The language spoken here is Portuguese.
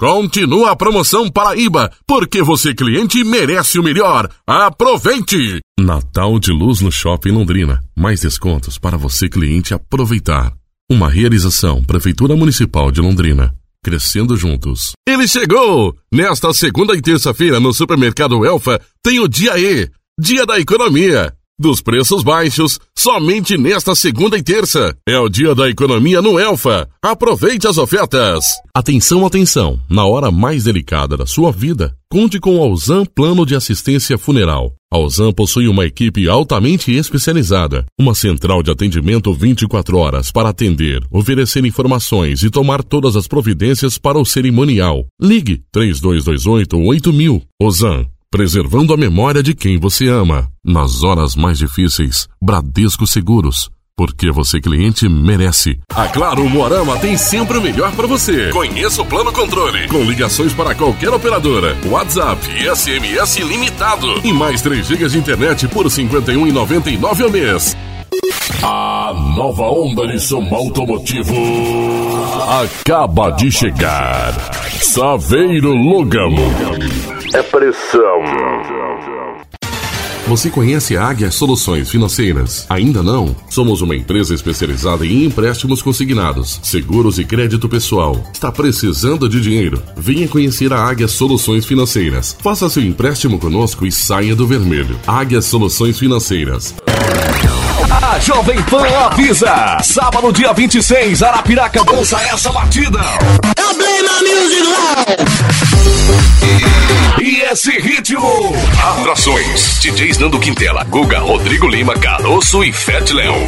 Continua a promoção Paraíba, porque você cliente merece o melhor. Aproveite! Natal de Luz no Shopping Londrina. Mais descontos para você cliente aproveitar. Uma realização Prefeitura Municipal de Londrina. Crescendo juntos. Ele chegou! Nesta segunda e terça-feira no Supermercado Elfa tem o Dia E, Dia da Economia dos preços baixos, somente nesta segunda e terça. É o dia da economia no Elfa. Aproveite as ofertas. Atenção, atenção. Na hora mais delicada da sua vida, conte com o Alzan Plano de Assistência Funeral. A possui uma equipe altamente especializada, uma central de atendimento 24 horas para atender, oferecer informações e tomar todas as providências para o cerimonial. Ligue 3228 8000. Ozan, preservando a memória de quem você ama. Nas horas mais difíceis, Bradesco Seguros. Porque você, cliente, merece. A Claro Moarama tem sempre o melhor para você. Conheça o plano controle. Com ligações para qualquer operadora. WhatsApp e SMS ilimitado. E mais 3 GB de internet por R$ 51,99 ao mês. A nova onda de som automotivo acaba de chegar. Saveiro Logan. É pressão. Você conhece a Águia Soluções Financeiras? Ainda não? Somos uma empresa especializada em empréstimos consignados, seguros e crédito pessoal. Está precisando de dinheiro? Venha conhecer a Águia Soluções Financeiras. Faça seu empréstimo conosco e saia do vermelho. Águia Soluções Financeiras. A Jovem Pan avisa. Sábado, dia 26, Arapiraca dança essa batida. Eu play my music loud. Atrações. DJs Nando Quintela, Guga, Rodrigo Lima, Caroço e Fete Leão.